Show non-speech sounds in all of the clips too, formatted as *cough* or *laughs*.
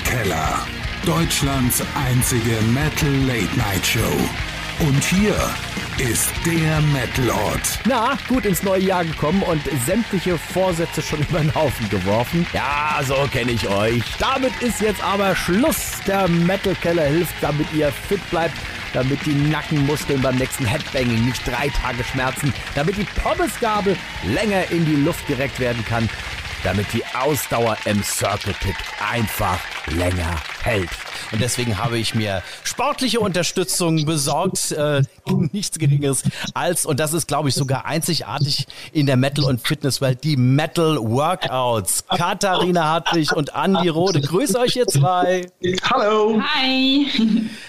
Metal Keller. Deutschlands einzige Metal Late Night Show. Und hier ist der Metalort. Na, gut ins neue Jahr gekommen und sämtliche Vorsätze schon *laughs* über den Haufen geworfen. Ja, so kenne ich euch. Damit ist jetzt aber Schluss. Der Metal Keller hilft, damit ihr fit bleibt damit die Nackenmuskeln beim nächsten Headbanging nicht drei Tage schmerzen, damit die Pommesgabel länger in die Luft gereckt werden kann, damit die Ausdauer im Circle Pit einfach länger hält. Und deswegen habe ich mir sportliche Unterstützung besorgt. Äh, nichts Geringeres als, und das ist, glaube ich, sogar einzigartig in der Metal- und Fitnesswelt, die Metal Workouts. Katharina Hartwig und Andi Rode. Grüße euch ihr zwei. Hallo. Hi.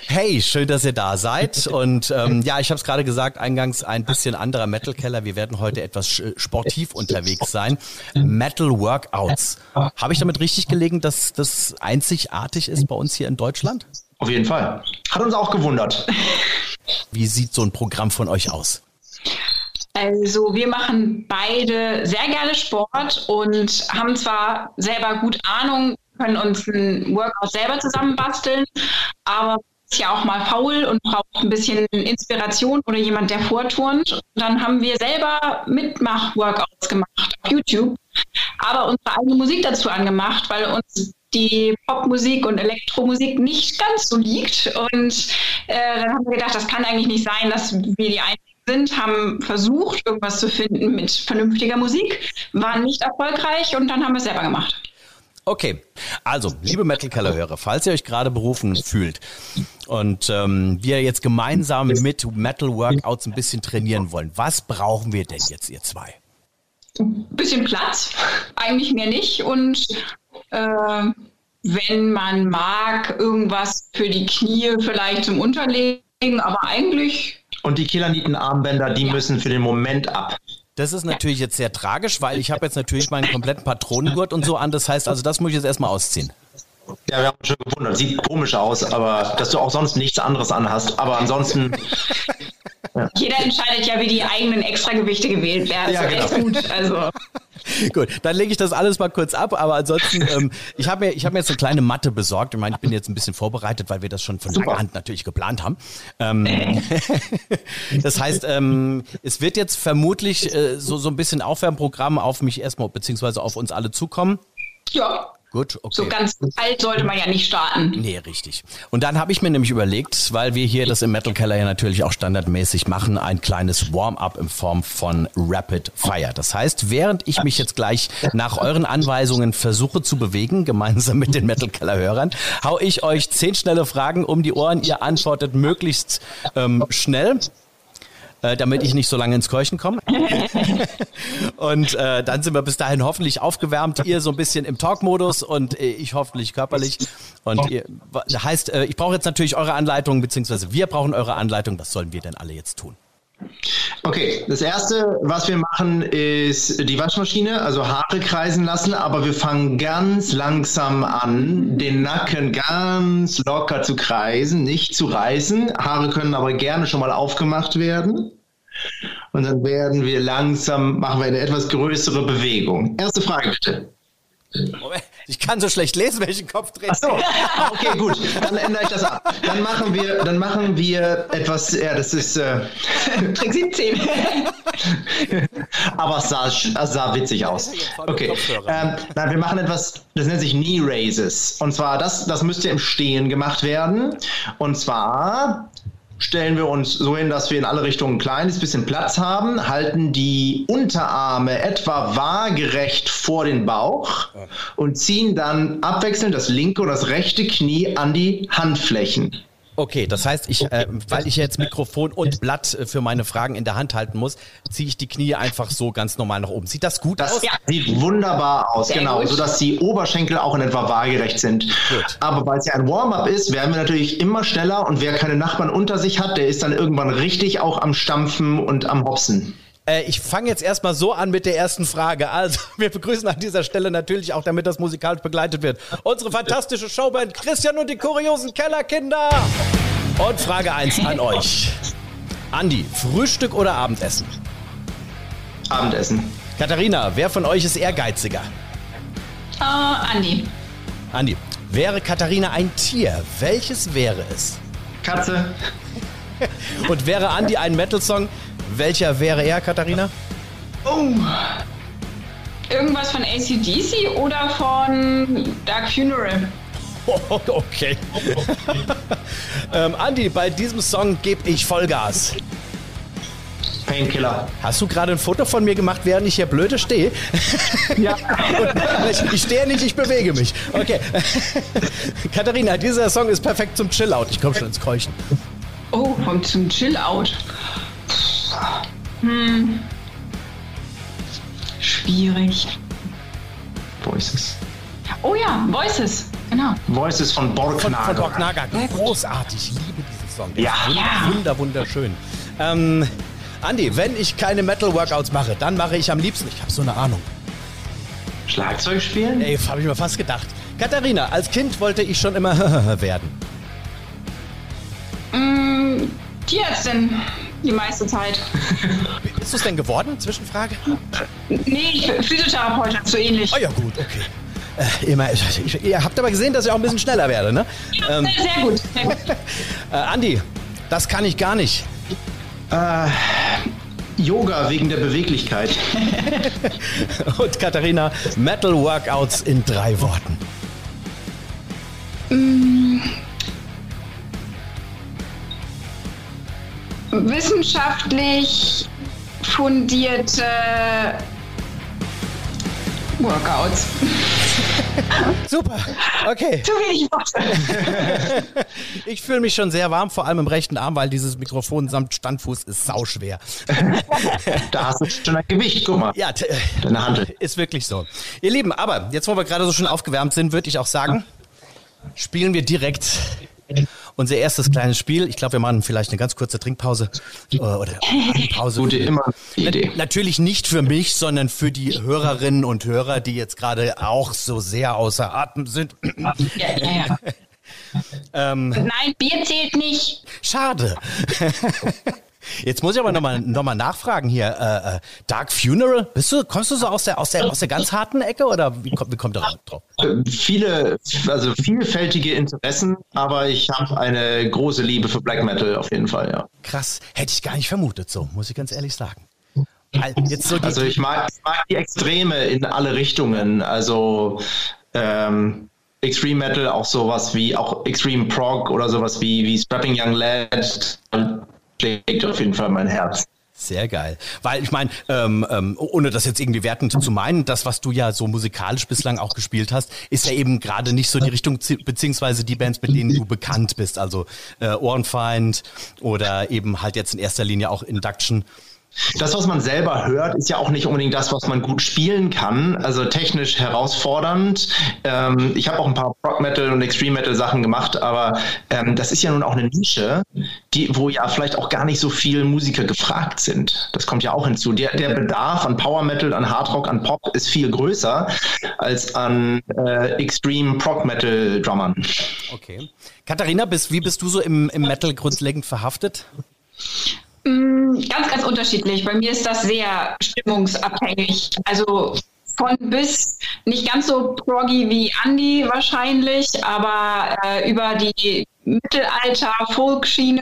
Hey, schön, dass ihr da seid. Und ähm, ja, ich habe es gerade gesagt, eingangs ein bisschen anderer Metal-Keller. Wir werden heute etwas sportiv unterwegs sein. Metal Workouts. Habe ich damit richtig gelegen, dass das einzigartig ist bei uns hier in Deutschland? Auf jeden Fall. Hat uns auch gewundert. *laughs* Wie sieht so ein Programm von euch aus? Also wir machen beide sehr gerne Sport und haben zwar selber gut Ahnung, können uns ein Workout selber zusammenbasteln, aber ist ja auch mal faul und braucht ein bisschen Inspiration oder jemand, der vorturnt. Und dann haben wir selber Mitmach-Workouts gemacht auf YouTube, aber unsere eigene Musik dazu angemacht, weil uns die Popmusik und Elektromusik nicht ganz so liegt. Und äh, dann haben wir gedacht, das kann eigentlich nicht sein, dass wir die Einzigen sind, haben versucht, irgendwas zu finden mit vernünftiger Musik, waren nicht erfolgreich und dann haben wir es selber gemacht. Okay, also liebe Metal Keller Hörer, falls ihr euch gerade berufen fühlt und ähm, wir jetzt gemeinsam mit Metal Workouts ein bisschen trainieren wollen, was brauchen wir denn jetzt, ihr zwei? Ein bisschen Platz, eigentlich mehr nicht und äh, wenn man mag, irgendwas für die Knie vielleicht zum Unterlegen, aber eigentlich. Und die Killerniten-Armbänder, die ja. müssen für den Moment ab. Das ist natürlich jetzt sehr tragisch, weil ich habe jetzt natürlich meinen kompletten Patronengurt und so an. Das heißt also, das muss ich jetzt erstmal ausziehen. Ja, wir haben uns schon gewundert. Sieht komisch aus, aber dass du auch sonst nichts anderes anhast. Aber ansonsten. Ja. *laughs* Jeder entscheidet ja, wie die eigenen Extragewichte gewählt werden. Ja, genau. echt gut. Also. *laughs* Gut, dann lege ich das alles mal kurz ab, aber ansonsten, *laughs* ähm, ich habe mir, hab mir jetzt eine kleine Matte besorgt. Ich meine, ich bin jetzt ein bisschen vorbereitet, weil wir das schon von langer Hand natürlich geplant haben. Ähm, *laughs* das heißt, ähm, es wird jetzt vermutlich äh, so, so ein bisschen Aufwärmprogramm auf mich erstmal, beziehungsweise auf uns alle zukommen. Ja. Gut, okay. So ganz alt sollte man ja nicht starten. Nee, richtig. Und dann habe ich mir nämlich überlegt, weil wir hier das im Metal Keller ja natürlich auch standardmäßig machen, ein kleines Warm-up in Form von Rapid Fire. Das heißt, während ich mich jetzt gleich nach euren Anweisungen versuche zu bewegen, gemeinsam mit den Metal Keller Hörern, hau ich euch zehn schnelle Fragen um die Ohren. Ihr antwortet möglichst ähm, schnell äh, damit ich nicht so lange ins Keuchen komme. *laughs* und äh, dann sind wir bis dahin hoffentlich aufgewärmt, ihr so ein bisschen im Talk-Modus und äh, ich hoffentlich körperlich. Und ihr, heißt, äh, ich brauche jetzt natürlich eure Anleitung, beziehungsweise wir brauchen eure Anleitung. Was sollen wir denn alle jetzt tun? Okay, das erste, was wir machen, ist die Waschmaschine, also Haare kreisen lassen, aber wir fangen ganz langsam an, den Nacken ganz locker zu kreisen, nicht zu reißen. Haare können aber gerne schon mal aufgemacht werden. Und dann werden wir langsam, machen wir eine etwas größere Bewegung. Erste Frage bitte. Ich kann so schlecht lesen, welchen Kopf dreht. Ach so, okay, gut. Dann ändere ich das ab. Dann machen wir, dann machen wir etwas, ja, das ist äh, *laughs* Trick 17. Aber es sah, sah witzig aus. Okay. Ähm, nein, wir machen etwas, das nennt sich Knee Raises. Und zwar, das, das müsste im Stehen gemacht werden. Und zwar stellen wir uns so hin, dass wir in alle Richtungen ein kleines bisschen Platz haben, halten die Unterarme etwa waagerecht vor den Bauch und ziehen dann abwechselnd das linke und das rechte Knie an die Handflächen. Okay, das heißt, ich, äh, weil ich jetzt Mikrofon und *laughs* Blatt äh, für meine Fragen in der Hand halten muss, ziehe ich die Knie einfach so ganz normal nach oben. Sieht das gut das aus? Ja. Sieht wunderbar aus, Sehr genau, gut. sodass die Oberschenkel auch in etwa waagerecht sind. Gut. Aber weil es ja ein Warm-up ist, werden wir natürlich immer schneller und wer keine Nachbarn unter sich hat, der ist dann irgendwann richtig auch am Stampfen und am Hopsen. Äh, ich fange jetzt erstmal so an mit der ersten Frage. Also, *laughs* wir begrüßen an dieser Stelle natürlich auch, damit das musikalisch begleitet wird, unsere fantastische Showband Christian und die kuriosen Kellerkinder. Und Frage 1 an euch. Andi, Frühstück oder Abendessen? Abendessen. Katharina, wer von euch ist ehrgeiziger? Uh, Andi. Andi. Wäre Katharina ein Tier, welches wäre es? Katze. Und wäre Andy ein Metal-Song, welcher wäre er, Katharina? Oh. Irgendwas von ACDC oder von Dark Funeral? Oh, *laughs* okay. *laughs* ähm, Andi, bei diesem Song gebe ich Vollgas. Painkiller. Hast du gerade ein Foto von mir gemacht, während ich hier blöde stehe? *laughs* Ja. ich, ich stehe nicht, ich bewege mich. Okay. Katharina, dieser Song ist perfekt zum Chill-Out. Ich komme schon ins Keuchen. Oh, kommt zum Chill-Out. Hm. Schwierig. Voices. Oh ja, Voices. Genau. Voices von Von, Borknagar. von Doc Naga. Großartig. Ich liebe diesen Song. Der Ja. Ja. Wunder, wunderschön. Ähm, Andi, wenn ich keine Metal-Workouts mache, dann mache ich am liebsten, ich habe so eine Ahnung. Schlagzeug spielen? Ey, habe ich mir fast gedacht. Katharina, als Kind wollte ich schon immer *laughs* werden. Mm, Tierärztin. Die meiste Zeit. *laughs* Bist du es denn geworden? Zwischenfrage? Nee, Physiotherapeutin, so ähnlich. Oh ja, gut, okay. Äh, immer, ich, ich, ihr habt aber gesehen, dass ich auch ein bisschen schneller werde, ne? Ähm, Sehr, sehr gut. Sehr gut. *laughs* äh, Andi, das kann ich gar nicht. Äh, Yoga wegen der Beweglichkeit. *laughs* Und Katharina, Metal Workouts in drei Worten. Wissenschaftlich fundierte Workouts. *laughs* Super, okay. Zu wenig Worte. Ich fühle mich schon sehr warm, vor allem im rechten Arm, weil dieses Mikrofon samt Standfuß ist sauschwer. *laughs* Da hast du schon ein Gewicht. Guck mal. Ja, Deine Hand. ist wirklich so. Ihr Lieben, aber jetzt, wo wir gerade so schön aufgewärmt sind, würde ich auch sagen, spielen wir direkt unser erstes kleines Spiel. Ich glaube, wir machen vielleicht eine ganz kurze Trinkpause äh, oder Pause. Gute immer Idee. Natürlich nicht für mich, sondern für die Hörerinnen und Hörer, die jetzt gerade auch so sehr außer Atem sind. Ja, ja, ja. *laughs* ähm, Nein, Bier zählt nicht. schade. *laughs* Jetzt muss ich aber nochmal noch mal nachfragen hier. Äh, äh, Dark Funeral, bist du, kommst du so aus der, aus der, aus der ganz harten Ecke oder wie kommt, wie kommt ihr drauf? Viele, also vielfältige Interessen, aber ich habe eine große Liebe für Black Metal auf jeden Fall, ja. Krass, hätte ich gar nicht vermutet, so, muss ich ganz ehrlich sagen. So Also ich mag, ich mag die Extreme in alle Richtungen. Also ähm, Extreme Metal, auch sowas wie auch Extreme Prog oder sowas wie, wie Strapping Young Lad schlägt auf jeden Fall mein Herz. Sehr geil. Weil ich meine, ähm, ähm, ohne das jetzt irgendwie wertend zu meinen, das, was du ja so musikalisch bislang auch gespielt hast, ist ja eben gerade nicht so die Richtung, zi- beziehungsweise die Bands, mit denen du bekannt bist. Also äh, Ohrenfeind oder eben halt jetzt in erster Linie auch Induction. Das, was man selber hört, ist ja auch nicht unbedingt das, was man gut spielen kann. Also technisch herausfordernd. Ähm, ich habe auch ein paar Rock Metal und Extreme Metal Sachen gemacht, aber ähm, das ist ja nun auch eine Nische, die, wo ja vielleicht auch gar nicht so viele Musiker gefragt sind. Das kommt ja auch hinzu. Der, der Bedarf an Power Metal, an Hard Rock, an Pop ist viel größer als an äh, Extreme Prog Metal Drummern. Okay. Katharina, bist, wie bist du so im, im Metal grundlegend verhaftet? Mm, Ganz, ganz unterschiedlich. Bei mir ist das sehr stimmungsabhängig. Also von bis nicht ganz so proggy wie Andy wahrscheinlich, aber äh, über die Mittelalter, Folkschiene,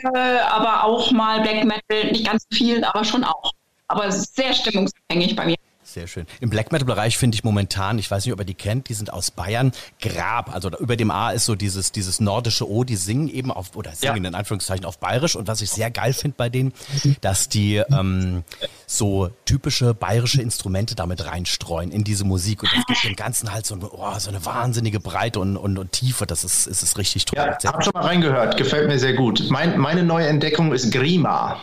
aber auch mal Black Metal, nicht ganz so viel, aber schon auch. Aber sehr stimmungsabhängig bei mir. Sehr schön. Im Black Metal Bereich finde ich momentan, ich weiß nicht, ob ihr die kennt, die sind aus Bayern, Grab. Also da über dem A ist so dieses, dieses nordische O, die singen eben auf, oder singen Ja. in Anführungszeichen auf Bayerisch. Und was ich sehr geil finde bei denen, dass die ähm, so typische bayerische Instrumente damit reinstreuen in diese Musik. Und das gibt dem Ganzen halt so, ein, oh, so eine wahnsinnige Breite und, und, und Tiefe. Das ist, ist, ist richtig toll. Ja, Sehr- hab schon mal reingehört, gefällt mir sehr gut. Mein, meine neue Entdeckung ist Grima.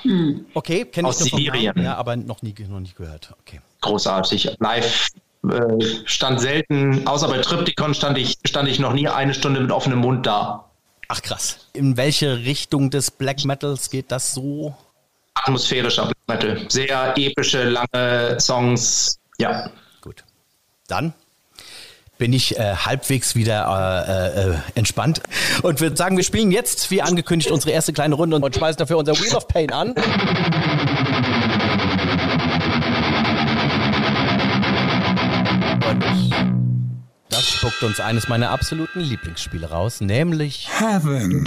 okay, kenne ich aus Sibirien. Namen, ja, aber noch nie, noch nie gehört. Okay. Großartig. Live äh, stand selten, außer bei Triptychon stand ich, stand ich noch nie eine Stunde mit offenem Mund da. Ach krass. In welche Richtung des Black Metals geht das so? Atmosphärischer Black Metal. Sehr epische, lange Songs. Ja. Gut. Dann bin ich äh, halbwegs wieder äh, äh, entspannt und würde sagen, wir spielen jetzt, wie angekündigt, unsere erste kleine Runde und schmeißen dafür unser Wheel of Pain an. Sucht uns eines meiner absoluten Lieblingsspiele raus, nämlich Heaven.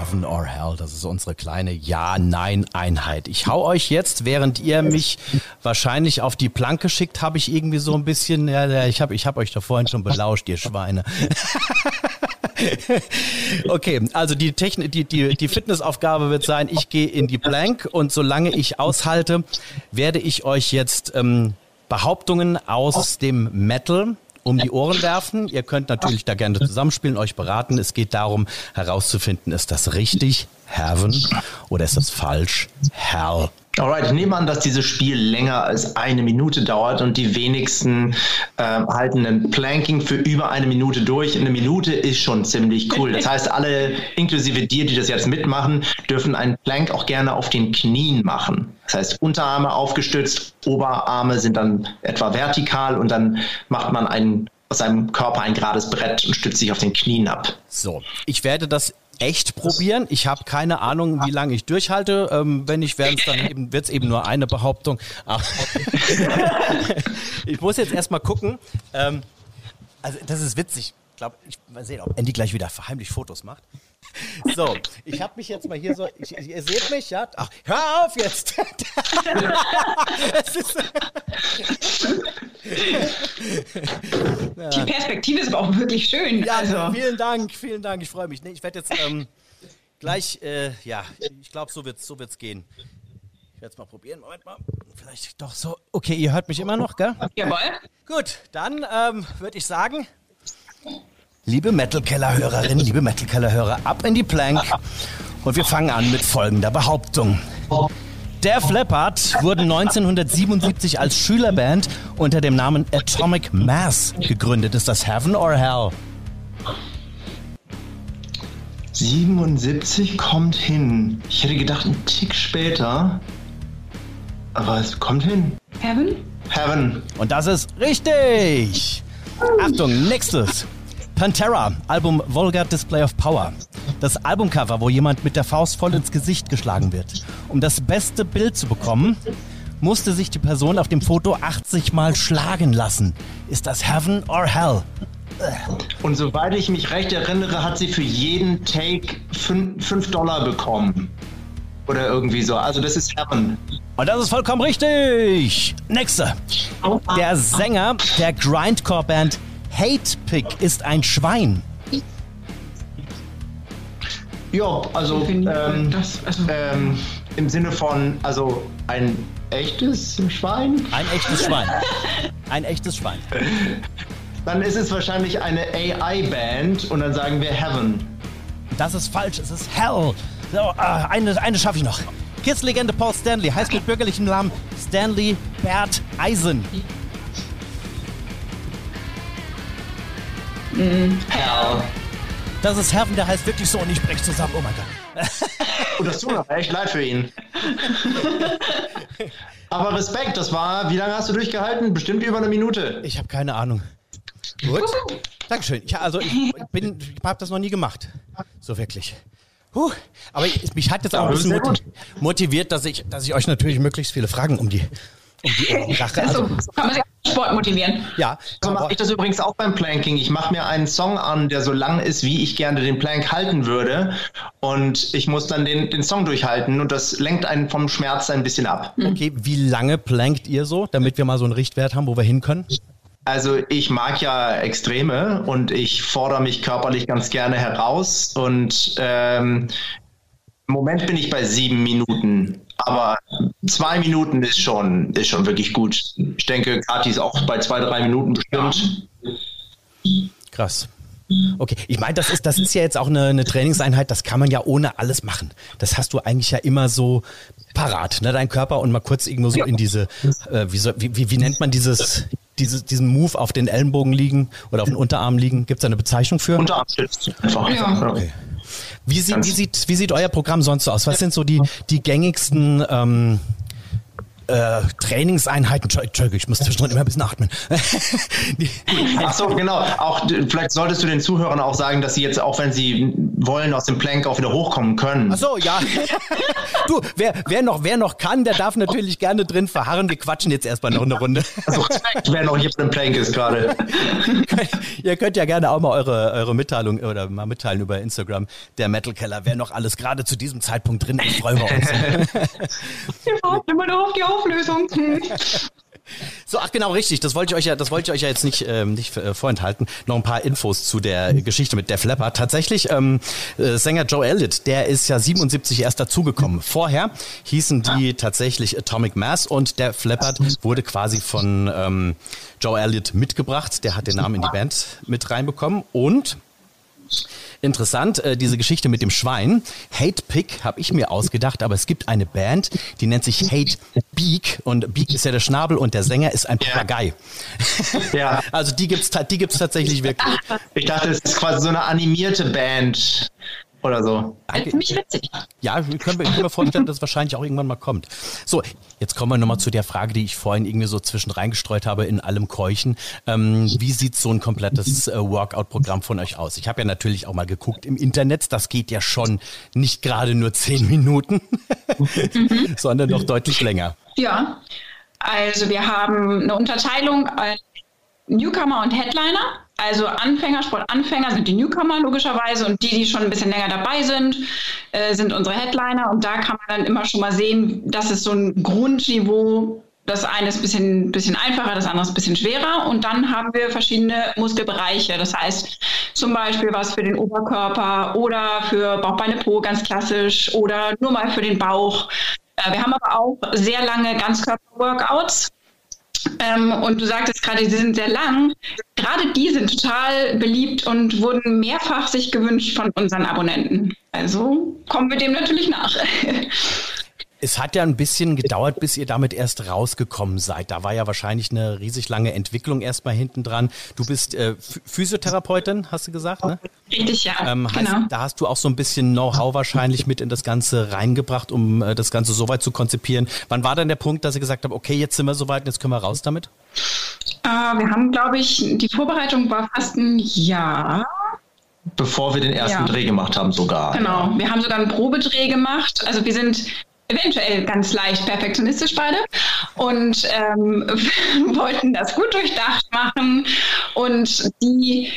Heaven or Hell. Das ist unsere kleine Ja-Nein-Einheit. Ich hau euch jetzt, während ihr mich wahrscheinlich auf die Planke schickt, habe ich irgendwie so ein bisschen, ja, ich habe ich hab euch da vorhin schon belauscht, ihr Schweine. *laughs* *laughs* okay, also die, Technik, die, die, die Fitnessaufgabe wird sein, ich gehe in die Plank und solange ich aushalte, werde ich euch jetzt ähm, Behauptungen aus dem Metal um die Ohren werfen. Ihr könnt natürlich da gerne zusammenspielen, euch beraten. Es geht darum herauszufinden, ist das richtig, Heaven, oder ist das falsch, Hell? Alright, ich nehme an, dass dieses Spiel länger als eine Minute dauert und die wenigsten äh, halten ein Planking für über eine Minute durch. Eine Minute ist schon ziemlich cool. Das heißt, alle, inklusive dir, die das jetzt mitmachen, dürfen einen Plank auch gerne auf den Knien machen. Das heißt, Unterarme aufgestützt, Oberarme sind dann etwa vertikal und dann macht man einen, aus seinem Körper ein gerades Brett und stützt sich auf den Knien ab. So, ich werde das echt probieren. Ich habe keine Ahnung, wie lange ich durchhalte. Ähm, wenn nicht, werden es dann eben, wird es eben nur eine Behauptung. *laughs* ich muss jetzt erstmal gucken. Ähm, also das ist witzig. Ich glaube, ich mal sehen, ob Andy gleich wieder verheimlich Fotos macht. *laughs* So, ich habe mich jetzt mal hier so, ich, ihr seht mich, ja? Ach, hör auf jetzt! *laughs* *laughs* Die Perspektive ist aber auch wirklich schön. Ja, also. vielen Dank, vielen Dank, ich freue mich. Nee, ich werde jetzt ähm, gleich, äh, ja, ich glaube, so wird es so wird's gehen. Ich werde es mal probieren. Moment mal. Vielleicht doch so. Okay, ihr hört mich immer noch, gell? Jawohl. Gut, dann ähm, würde ich sagen, liebe Metal-Keller-Hörerinnen, liebe Metal-Keller-Hörer, ab in die Plank. Und wir fangen an mit folgender Behauptung. Der Leppard wurde 1977 als Schülerband unter dem Namen Atomic Mass gegründet. Ist das Heaven or Hell? 77 kommt hin. Ich hätte gedacht, ein Tick später. Aber es kommt hin. Heaven? Heaven. Und das ist richtig. Achtung, nächstes. Pantera, Album Vulgar Display of Power. Das Albumcover, wo jemand mit der Faust voll ins Gesicht geschlagen wird. Um das beste Bild zu bekommen, musste sich die Person auf dem Foto 80 Mal schlagen lassen. Ist das Heaven or Hell? Und soweit ich mich recht erinnere, hat sie für jeden Take 5 Dollar bekommen. Oder irgendwie so. Also das ist Heaven. Und das ist vollkommen richtig. Nächste. Der Sänger der Grindcore-Band Hate Pick ist ein Schwein. Ja, also, ähm, das, also ähm, im Sinne von, also ein echtes Schwein? Ein echtes Schwein. Ein echtes Schwein. *laughs* Dann ist es wahrscheinlich eine AI-Band und dann sagen wir Heaven. Das ist falsch, es ist Hell. So, äh, eine, eine schaffe ich noch. Kiss-Legende Paul Stanley heißt mit bürgerlichem Namen Stanley Bert Eisen. Mm, hell. Das ist Heaven, der heißt wirklich so und ich brech zusammen. Oh mein Gott. Und das tut mir echt leid für ihn. Aber Respekt, das war, wie lange hast du durchgehalten? Bestimmt über eine Minute. Ich habe keine Ahnung. Gut. Dankeschön. Ich, also ich bin, ich habe das noch nie gemacht. So wirklich. Huh. Aber ich, mich hat jetzt auch ein bisschen motiviert, dass ich, dass ich euch natürlich möglichst viele Fragen um die um die Ohren lache. *laughs* Also, Sport motivieren. Ja. So mache ich das übrigens auch beim Planking. Ich mache mir einen Song an, der so lang ist, wie ich gerne den Plank halten würde. Und ich muss dann den, den Song durchhalten und das lenkt einen vom Schmerz ein bisschen ab. Okay, wie lange plankt ihr so, damit wir mal so einen Richtwert haben, wo wir hin können? Also ich mag ja Extreme und ich fordere mich körperlich ganz gerne heraus und ähm, im Moment bin ich bei sieben Minuten, aber zwei Minuten ist schon, ist schon wirklich gut. Ich denke, Kati ist auch bei zwei, drei Minuten bestimmt. Krass. Okay, ich meine, das ist, das ist ja jetzt auch eine, eine, Trainingseinheit, das kann man ja ohne alles machen. Das hast du eigentlich ja immer so parat, ne, dein Körper und mal kurz irgendwo so in diese, äh, wie, so, wie, wie, wie, nennt man dieses, dieses, diesen Move auf den Ellenbogen liegen oder auf den Unterarm liegen? Gibt es da eine Bezeichnung für? Unterarmstütz einfach. Ja. Okay. Wie, sie, wie, sieht, wie sieht euer Programm sonst so aus? Was sind so die, die gängigsten ähm, äh, Trainingseinheiten. Entschuldigung, ich muss zwischendrin immer ein bisschen atmen. *laughs* Ach so, genau. Auch vielleicht solltest du den Zuhörern auch sagen, dass sie jetzt auch, wenn sie wollen, aus dem Plank auch wieder hochkommen können. Ach so, ja. du, wer, wer noch, wer noch kann, der darf natürlich gerne drin verharren. Wir quatschen jetzt erstmal noch eine Runde. Also, wer noch hier im Plank ist gerade. *laughs* Ihr könnt ja gerne auch mal eure, eure Mitteilung oder mal mitteilen über Instagram, der Metal Keller. Wer noch alles gerade zu diesem Zeitpunkt drin ist, freuen wir uns. *laughs* Wir warten immer noch auf die Auflösung. So, ach genau, richtig. Das wollte ich euch ja, das wollte ich euch ja jetzt nicht, ähm, nicht äh, vorenthalten. Noch ein paar Infos zu der Geschichte mit Def Leppard. Tatsächlich, ähm, äh, Sänger Joe Elliott, der ist ja 77 erst dazugekommen. Vorher hießen die tatsächlich Atomic Mass und Def Leppard wurde quasi von ähm, Joe Elliott mitgebracht. Der hat den Namen in die Band mit reinbekommen und Interessant, äh, diese Geschichte mit dem Schwein. Hate Pick habe ich mir ausgedacht, aber es gibt eine Band, die nennt sich Hate Beak und Beak ist ja der Schnabel und der Sänger ist ein Papagei. Ja. *laughs* Also die gibt's, die gibt's tatsächlich wirklich. Ich dachte, es ist quasi so eine animierte Band oder so. Ziemlich witzig. Ja, ich kann, ich kann mir vorstellen, dass es wahrscheinlich auch irgendwann mal kommt. So, jetzt kommen wir nochmal zu der Frage, die ich vorhin irgendwie so zwischen reingestreut habe in allem Keuchen. Ähm, wie sieht so ein komplettes äh, Workout-Programm von euch aus? Ich habe ja natürlich auch mal geguckt im Internet. Das geht ja schon nicht gerade nur zehn Minuten, mhm. *laughs* sondern noch deutlich länger. Ja, also wir haben eine Unterteilung Newcomer und Headliner. Also Anfänger, Sportanfänger sind die Newcomer logischerweise und die, die schon ein bisschen länger dabei sind, äh, sind unsere Headliner. Und da kann man dann immer schon mal sehen, dass es so ein Grundniveau das eine ist ein bisschen, bisschen einfacher, das andere ist ein bisschen schwerer. Und dann haben wir verschiedene Muskelbereiche. Das heißt zum Beispiel was für den Oberkörper oder für Bauchbeine Po ganz klassisch oder nur mal für den Bauch. Äh, wir haben aber auch sehr lange Ganzkörper-Workouts. Ähm, und du sagtest gerade, sie sind sehr lang. Gerade die sind total beliebt und wurden mehrfach sich gewünscht von unseren Abonnenten. Also kommen wir dem natürlich nach. *laughs* Es hat ja ein bisschen gedauert, bis ihr damit erst rausgekommen seid. Da war ja wahrscheinlich eine riesig lange Entwicklung erstmal hinten dran. Du bist äh, Physiotherapeutin, hast du gesagt, ne? Richtig, ja. Ähm, heißt, genau. Da hast du auch so ein bisschen Know-how wahrscheinlich mit in das Ganze reingebracht, um äh, das Ganze so weit zu konzipieren. Wann war dann der Punkt, dass ihr gesagt habt, okay, jetzt sind wir soweit und jetzt können wir raus damit? Äh, wir haben, glaube ich, die Vorbereitung war fast ein Jahr bevor wir den ersten ja. Dreh gemacht haben sogar. Genau, wir haben sogar einen Probedreh gemacht. Also wir sind eventuell ganz leicht perfektionistisch beide und ähm, *laughs* wollten das gut durchdacht machen und die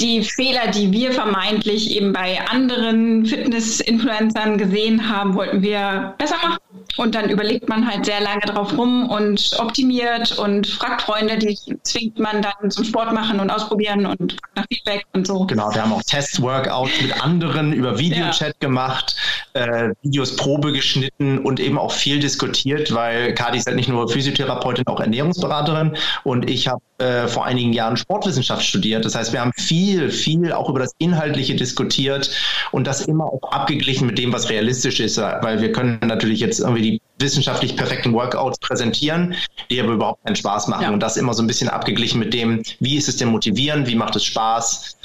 die Fehler, die wir vermeintlich eben bei anderen Fitness-Influencern gesehen haben, wollten wir besser machen. Und dann überlegt man halt sehr lange drauf rum und optimiert und fragt Freunde, die zwingt man dann zum Sport machen und ausprobieren und fragt nach Feedback und so. Genau, wir haben auch Test-Workouts mit anderen über Videochat ja. gemacht, äh, Videos Probe geschnitten und eben auch viel diskutiert, weil Kadi ist halt nicht nur Physiotherapeutin, auch Ernährungsberaterin und ich habe äh, vor einigen Jahren Sportwissenschaft studiert. Das heißt, wir haben viel, viel auch über das Inhaltliche diskutiert und das immer auch abgeglichen mit dem, was realistisch ist, weil wir können natürlich jetzt irgendwie die wissenschaftlich perfekten Workouts präsentieren, die aber überhaupt keinen Spaß machen. Ja. Und das immer so ein bisschen abgeglichen mit dem, wie ist es denn motivierend, wie macht es Spaß,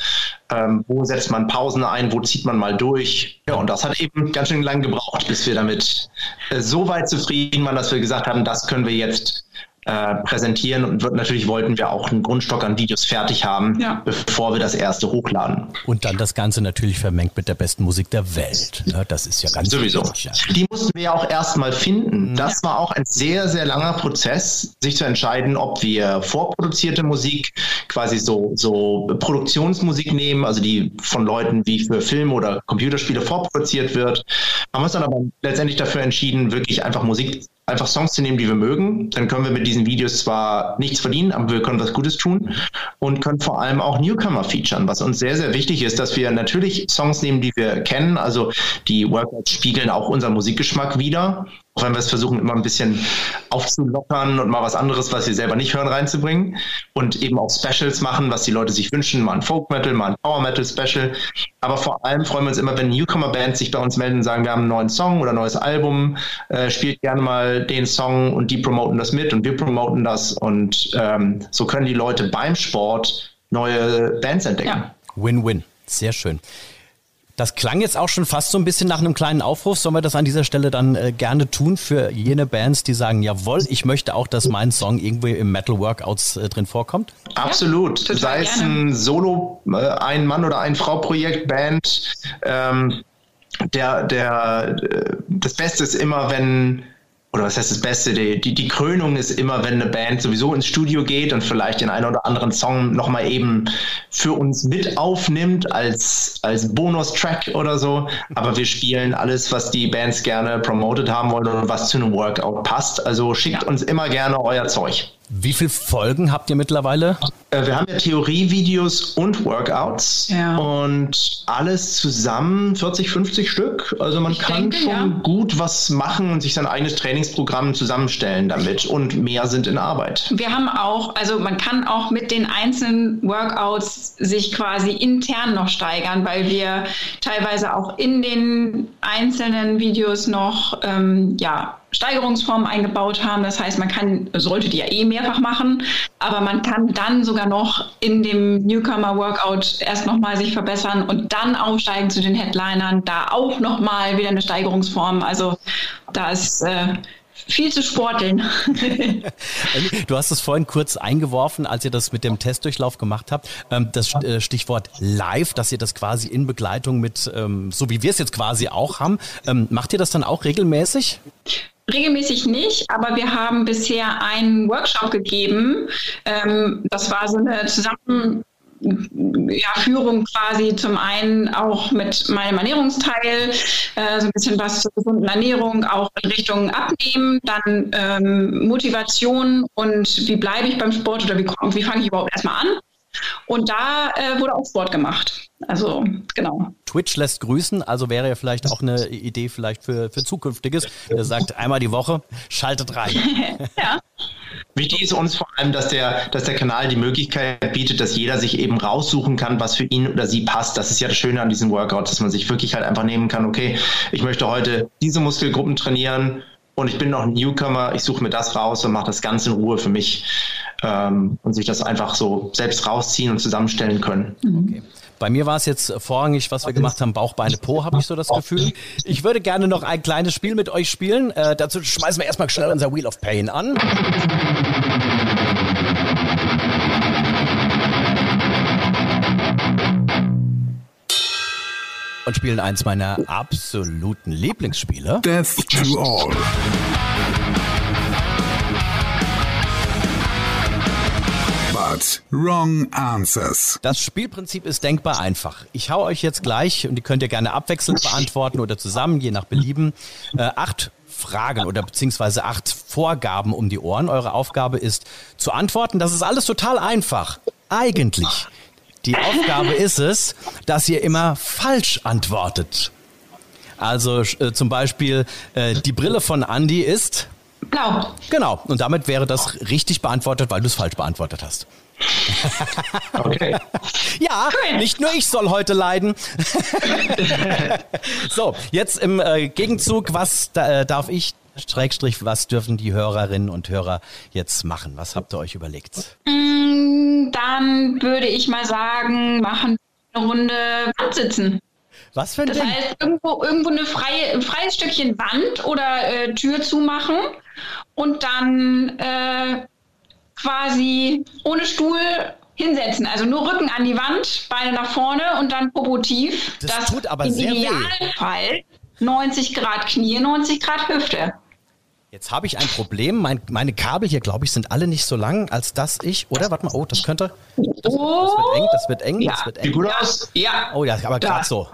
ähm, wo setzt man Pausen ein, wo zieht man mal durch. Ja, und das hat eben ganz schön lange gebraucht, bis wir damit äh, so weit zufrieden waren, dass wir gesagt haben, das können wir jetzt äh, präsentieren und wird, natürlich wollten wir auch einen Grundstock an Videos fertig haben, ja. bevor wir das erste hochladen. Und dann das Ganze natürlich vermengt mit der besten Musik der Welt. Ne? Das ist ja ganz Sowieso. Wichtig, ja. Die mussten wir ja auch erstmal finden. Mhm. Das war auch ein sehr, sehr langer Prozess, sich zu entscheiden, ob wir vorproduzierte Musik, quasi so, so Produktionsmusik nehmen, also die von Leuten wie für Filme oder Computerspiele vorproduziert wird. Haben uns dann aber letztendlich dafür entschieden, wirklich einfach Musik einfach Songs zu nehmen, die wir mögen. Dann können wir mit diesen Videos zwar nichts verdienen, aber wir können was Gutes tun und können vor allem auch Newcomer featuren, was uns sehr, sehr wichtig ist, dass wir natürlich Songs nehmen, die wir kennen. Also die Workouts spiegeln auch unseren Musikgeschmack wieder auch wenn wir es versuchen, immer ein bisschen aufzulockern und mal was anderes, was wir selber nicht hören, reinzubringen. Und eben auch Specials machen, was die Leute sich wünschen, mal ein Folk Metal, mal ein Power Metal Special. Aber vor allem freuen wir uns immer, wenn Newcomer-Bands sich bei uns melden und sagen, wir haben einen neuen Song oder ein neues Album, äh, spielt gerne mal den Song und die promoten das mit und wir promoten das. Und ähm, so können die Leute beim Sport neue Bands entdecken. Win-win. Ja. Sehr schön. Das klang jetzt auch schon fast so ein bisschen nach einem kleinen Aufruf. Sollen wir das an dieser Stelle dann äh, gerne tun für jene Bands, die sagen, jawohl, ich möchte auch, dass mein Song irgendwie im Metal Workouts äh, drin vorkommt? Absolut. Ja, Sei es ein Solo, äh, ein Mann oder ein Frau Projekt, Band. Ähm, der, der, äh, das Beste ist immer, wenn oder was heißt das Beste, die, die, die, Krönung ist immer, wenn eine Band sowieso ins Studio geht und vielleicht den einen oder anderen Song nochmal eben für uns mit aufnimmt als, als Bonustrack oder so. Aber wir spielen alles, was die Bands gerne promoted haben wollen und was zu einem Workout passt. Also schickt uns immer gerne euer Zeug. Wie viele Folgen habt ihr mittlerweile? Äh, wir haben ja Theorievideos und Workouts ja. und alles zusammen 40, 50 Stück. Also man ich kann denke, schon ja. gut was machen und sich sein eigenes Trainingsprogramm zusammenstellen damit und mehr sind in Arbeit. Wir haben auch, also man kann auch mit den einzelnen Workouts sich quasi intern noch steigern, weil wir teilweise auch in den einzelnen Videos noch ähm, ja, Steigerungsformen eingebaut haben. Das heißt, man kann, sollte die ja eh mehrfach machen, aber man kann dann sogar noch in dem Newcomer-Workout erst nochmal sich verbessern und dann aufsteigen zu den Headlinern. Da auch nochmal wieder eine Steigerungsform. Also da ist äh, viel zu sporteln. *laughs* du hast es vorhin kurz eingeworfen, als ihr das mit dem Testdurchlauf gemacht habt. Ähm, das äh, Stichwort live, dass ihr das quasi in Begleitung mit, ähm, so wie wir es jetzt quasi auch haben. Ähm, macht ihr das dann auch regelmäßig? Regelmäßig nicht, aber wir haben bisher einen Workshop gegeben. Ähm, das war so eine Zusammen ja, Führung quasi zum einen auch mit meinem Ernährungsteil, äh, so ein bisschen was zur gesunden Ernährung, auch in Richtung Abnehmen, dann ähm, Motivation und wie bleibe ich beim Sport oder wie, wie fange ich überhaupt erstmal an. Und da äh, wurde auch Sport gemacht. Also, genau. Twitch lässt grüßen, also wäre ja vielleicht auch eine Idee vielleicht für, für zukünftiges. Der sagt einmal die Woche, schaltet rein. *laughs* ja. Wichtig ist uns vor allem, dass der, dass der Kanal die Möglichkeit bietet, dass jeder sich eben raussuchen kann, was für ihn oder sie passt. Das ist ja das Schöne an diesem Workout, dass man sich wirklich halt einfach nehmen kann, okay, ich möchte heute diese Muskelgruppen trainieren und ich bin noch ein Newcomer, ich suche mir das raus und mache das ganz in Ruhe für mich ähm, und sich das einfach so selbst rausziehen und zusammenstellen können. Okay. Bei mir war es jetzt vorrangig, was wir gemacht haben, Bauch, Beine, Po, habe ich so das Gefühl. Ich würde gerne noch ein kleines Spiel mit euch spielen. Äh, dazu schmeißen wir erstmal schnell unser Wheel of Pain an. Und spielen eins meiner absoluten Lieblingsspiele. Death to All. But wrong answers. Das Spielprinzip ist denkbar einfach. Ich hau euch jetzt gleich, und die könnt ihr gerne abwechselnd beantworten oder zusammen, je nach Belieben, äh, acht Fragen oder beziehungsweise acht Vorgaben um die Ohren. Eure Aufgabe ist zu antworten. Das ist alles total einfach. Eigentlich. Die Aufgabe ist es, dass ihr immer falsch antwortet. Also äh, zum Beispiel, äh, die Brille von Andy ist Blau. Genau. Und damit wäre das richtig beantwortet, weil du es falsch beantwortet hast. *laughs* Okay. ja, nicht nur ich soll heute leiden. *laughs* so, jetzt im äh, Gegenzug, was da, äh, darf ich, Schrägstrich, was dürfen die Hörerinnen und Hörer jetzt machen? Was habt ihr euch überlegt? Mm, dann würde ich mal sagen, machen eine Runde sitzen. Was für ein Das Ding? heißt, irgendwo, irgendwo eine freie, ein freies Stückchen Wand oder äh, Tür zumachen und dann äh, quasi ohne Stuhl hinsetzen. Also nur Rücken an die Wand, Beine nach vorne und dann Popo tief. Das, das tut aber im sehr Idealfall weh. 90 Grad Knie, 90 Grad Hüfte. Jetzt habe ich ein Problem. Mein, meine Kabel hier, glaube ich, sind alle nicht so lang, als dass ich. Oder warte mal, oh, das könnte. Das, das wird eng, das wird eng, ja. das wird eng. Sieht gut aus. Ja. Oh ja, aber gerade so.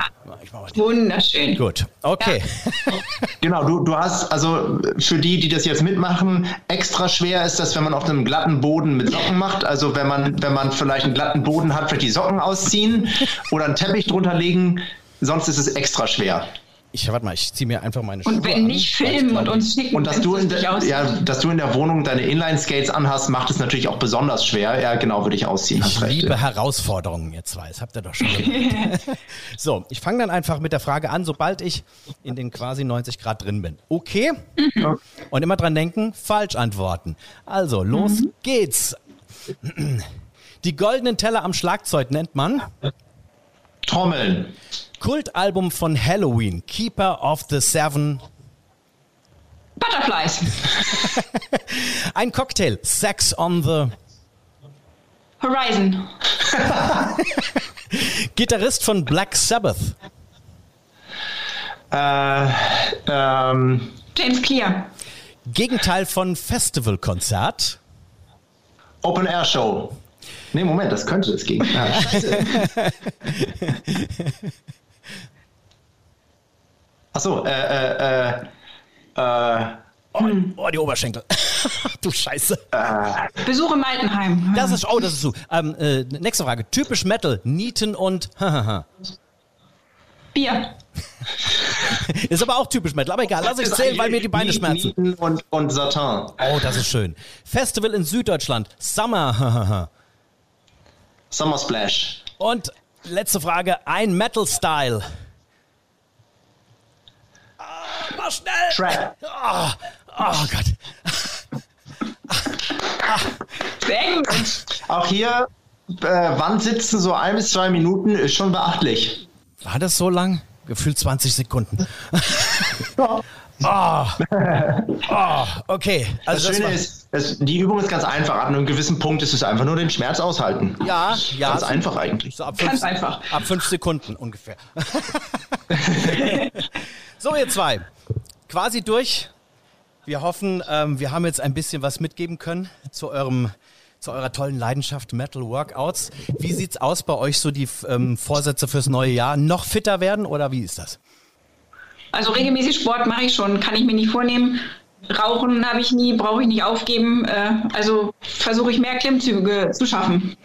Wunderschön. Gut, okay. Ja. *laughs* genau, du, du hast, also für die, die das jetzt mitmachen, extra schwer ist das, wenn man auf einem glatten Boden mit Socken macht. Also wenn man, wenn man vielleicht einen glatten Boden hat, vielleicht die Socken ausziehen oder einen Teppich drunter legen. Sonst ist es extra schwer. Ich warte mal, ich ziehe mir einfach meine Schuhe Und wenn nicht filmen und uns schicken. Und dass du, in der, ja, dass du in der Wohnung deine Inline-Skates anhast, macht es natürlich auch besonders schwer. Ja, genau, würde ich ausziehen. Ich liebe recht. Herausforderungen, jetzt weiß. Habt ihr doch schon *laughs* So, ich fange dann einfach mit der Frage an, sobald ich in den quasi 90 Grad drin bin. Okay? Mhm. Und immer dran denken, falsch antworten. Also, los mhm. geht's. Die goldenen Teller am Schlagzeug nennt man? Trommeln. Kultalbum von Halloween, Keeper of the Seven. Butterflies. *laughs* Ein Cocktail, Sex on the Horizon. *laughs* Gitarrist von Black Sabbath. Äh, ähm, James Clear. Gegenteil von Festivalkonzert. Open Air Show. Nee, Moment, das könnte das gegen. *laughs* Ah. Achso, äh, äh, äh, äh, Oh, oh, die Oberschenkel. *laughs* du Scheiße. Besuch im Altenheim. Das ist, oh, das ist so. Ähm, äh, nächste Frage. Typisch Metal, Nieten und *laughs* Bier. *laughs* Ist aber auch typisch Metal, aber egal, lass ich zählen, weil mir die Beine schmerzen. Nieten und, und Satan. Oh, das ist schön. Festival in Süddeutschland, Summer. Summer Splash. Und letzte Frage, ein Metal-Style. Schnell. Trap. Oh, oh Gott. Sehr gut. Auch hier, äh, Wand sitzen so ein bis zwei Minuten ist schon beachtlich. War das so lang? Gefühlt 20 Sekunden. Ja. Oh, oh, okay. Das Also das Schöne war, ist, die Übung ist ganz einfach. An einem gewissen Punkt ist es einfach nur den Schmerz aushalten. ja, ja. Ganz so- einfach eigentlich. So ab Ganz fünf, einfach. ab fünf Sekunden ungefähr. *laughs* so, ihr zwei. Quasi durch. Wir hoffen, ähm, wir haben jetzt ein bisschen was mitgeben können zu eurem zu eurer tollen Leidenschaft Metal Workouts. Wie sieht's aus bei euch so die ähm, Vorsätze fürs neue Jahr? Noch fitter werden oder wie ist das? Also regelmäßig Sport mache ich schon, kann ich mir nicht vornehmen. Rauchen habe ich nie, brauche ich nicht aufgeben. Äh, also versuche ich mehr Klimmzüge zu schaffen.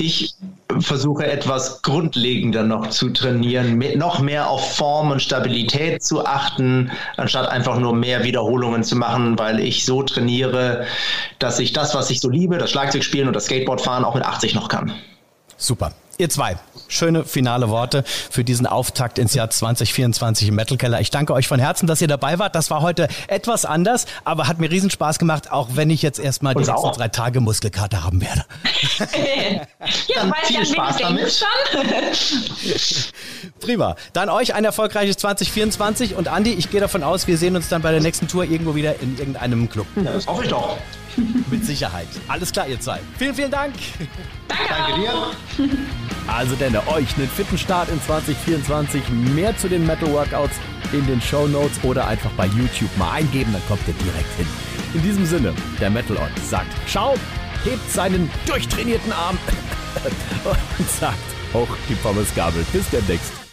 Ich versuche etwas grundlegender noch zu trainieren, mit noch mehr auf Form und Stabilität zu achten, anstatt einfach nur mehr Wiederholungen zu machen, weil ich so trainiere, dass ich das, was ich so liebe, das Schlagzeugspielen und das Skateboardfahren auch mit 80 noch kann. Super. Ihr zwei, schöne finale Worte für diesen Auftakt ins Jahr 2024 im Metal Keller. Ich danke euch von Herzen, dass ihr dabei wart. Das war heute etwas anders, aber hat mir riesen Spaß gemacht, auch wenn ich jetzt erstmal die auch. drei Tage Muskelkater haben werde. ja, *laughs* Dann du weißt viel Spaß damit. *laughs* Prima. Dann euch ein erfolgreiches 2024 und Andi, ich gehe davon aus, wir sehen uns dann bei der nächsten Tour irgendwo wieder in irgendeinem Club. Ja, das hoffe ich doch. Mit Sicherheit. Alles klar, ihr zwei. Vielen, vielen Dank. Danke, Danke dir. Also denn euch einen fitten Start in 2024. Mehr zu den Metal Workouts in den Show Notes oder einfach bei YouTube mal eingeben, dann kommt ihr direkt hin. In diesem Sinne, der Metal Ort sagt Ciao, hebt seinen durchtrainierten Arm *laughs* und sagt hoch die Pommesgabel. Bis demnächst.